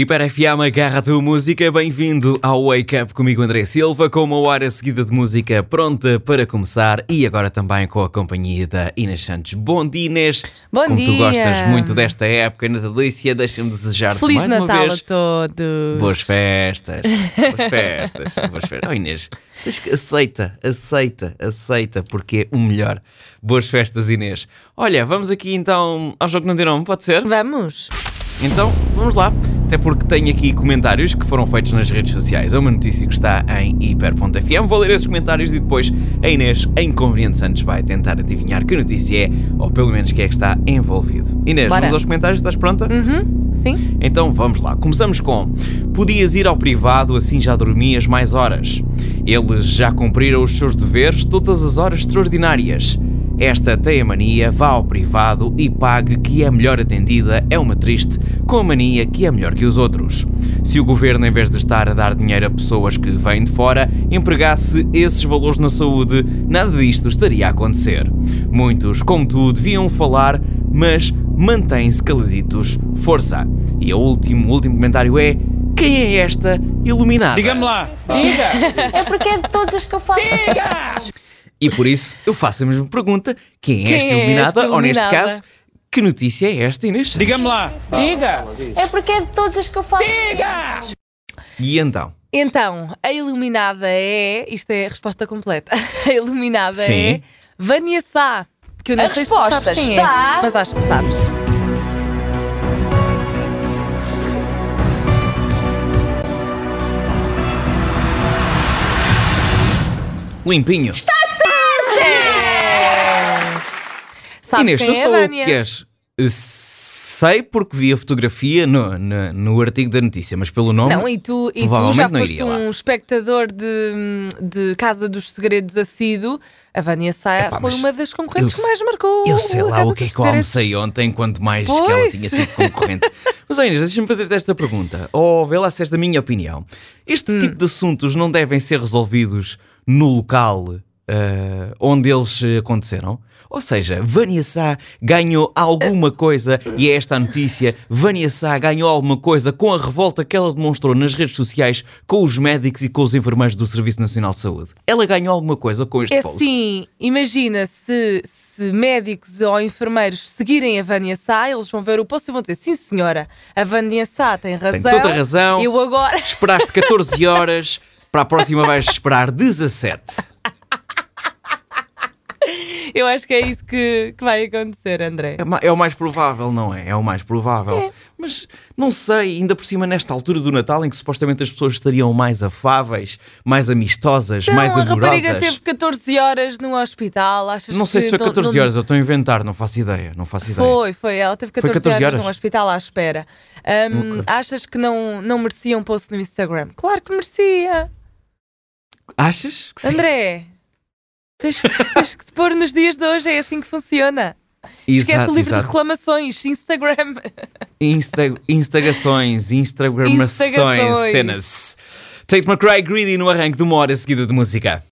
Hiper FM agarra a tua música, bem-vindo ao Wake Up comigo André Silva, com uma hora seguida de música pronta para começar e agora também com a companhia da Inês Santos. Bom dia Inês! Bom Como dia! tu gostas muito desta época natalícia, deixa-me desejar-te Feliz mais Natal uma vez a todos! boas festas, boas festas, boas festas. Oh Inês, tens que aceita, aceita, aceita, porque é o melhor. Boas festas Inês. Olha, vamos aqui então ao jogo que não tem nome, pode ser? Vamos! Então, vamos lá. Até porque tenho aqui comentários que foram feitos nas redes sociais. É uma notícia que está em hiper.fm. Vou ler esses comentários e depois a Inês, a Inconveniente Santos, vai tentar adivinhar que notícia é, ou pelo menos quem é que está envolvido. Inês, Bora. vamos aos comentários? Estás pronta? Uhum, sim? Então vamos lá. Começamos com: Podias ir ao privado, assim já dormias mais horas. Eles já cumpriram os seus deveres todas as horas extraordinárias. Esta tem a mania, vá ao privado e pague que é melhor atendida, é uma triste, com a mania que é melhor que os outros. Se o governo, em vez de estar a dar dinheiro a pessoas que vêm de fora, empregasse esses valores na saúde, nada disto estaria a acontecer. Muitos, como tu, deviam falar, mas mantêm-se caladitos. Força! E o último, o último comentário é: quem é esta iluminada? Diga-me lá, diga! É porque é de todas as que eu falo. E por isso eu faço a mesma pergunta: quem é Quem esta é iluminada? esta Ou neste caso, que notícia é esta, Inês? Diga-me lá, diga! É porque é de todas as que eu falo. E então? Então, a iluminada é. Isto é a resposta completa. A iluminada Sim. é Vânia Sá. Que eu não A sei se resposta sabes quem está- É, mas acho que sabes. Limpinho. Sabes Inês, quem eu é sou o Vânia? que és. Sei porque vi a fotografia no, no, no artigo da notícia, mas pelo nome. Não, e tu, e tu já foste iria lá. um espectador de, de Casa dos Segredos assíduo. A Vânia Sá Epá, foi uma das concorrentes eu que mais marcou. Eu sei lá o que é que eu almocei ontem, quanto mais que ela Pois. tinha sido concorrente. Mas, ó Inês, deixa-me fazer esta pergunta. Ou vê lá se esta é a minha opinião. Este Hum. tipo de assuntos não devem ser resolvidos no local eh, onde eles aconteceram? Ou seja, Vânia Sá ganhou alguma coisa, e é esta a notícia, Vânia Sá ganhou alguma coisa com a revolta que ela demonstrou nas redes sociais com os médicos e com os enfermeiros do Serviço Nacional de Saúde. Ela ganhou alguma coisa com este É post? assim, imagina se, se médicos ou enfermeiros seguirem a Vânia Sá, eles vão ver o post e vão dizer: sim, senhora, a Vânia Sá tem razão. toda a razão. Eu agora. Esperaste 14 horas, para a próxima vais esperar 17. Eu acho que é isso que, que vai acontecer, André. É, é o mais provável, não é? É o mais provável. Mas não sei, ainda por cima nesta altura do Natal em que supostamente as pessoas estariam mais afáveis, mais amistosas, Não, mais a rapariga amorosas. teve 14 horas no hospital. Achas Não sei se foi não- 14 não- horas, eu estou a inventar, não faço ideia, não faço ideia. Foi, foi. Ela teve 14, 14 horas, horas? no hospital à espera. Ok. Achas que não, não merecia um post no Instagram? Claro que merecia. Achas? Que sim? André, tens, tens que te pôr nos dias de hoje, é assim que funciona. Esquece Exato, o livro de exato. reclamações, Instagram. Insta instagações, instagramações, Instagações. cenas. Tate McRae, Greedy no arranque de uma hora seguida de música.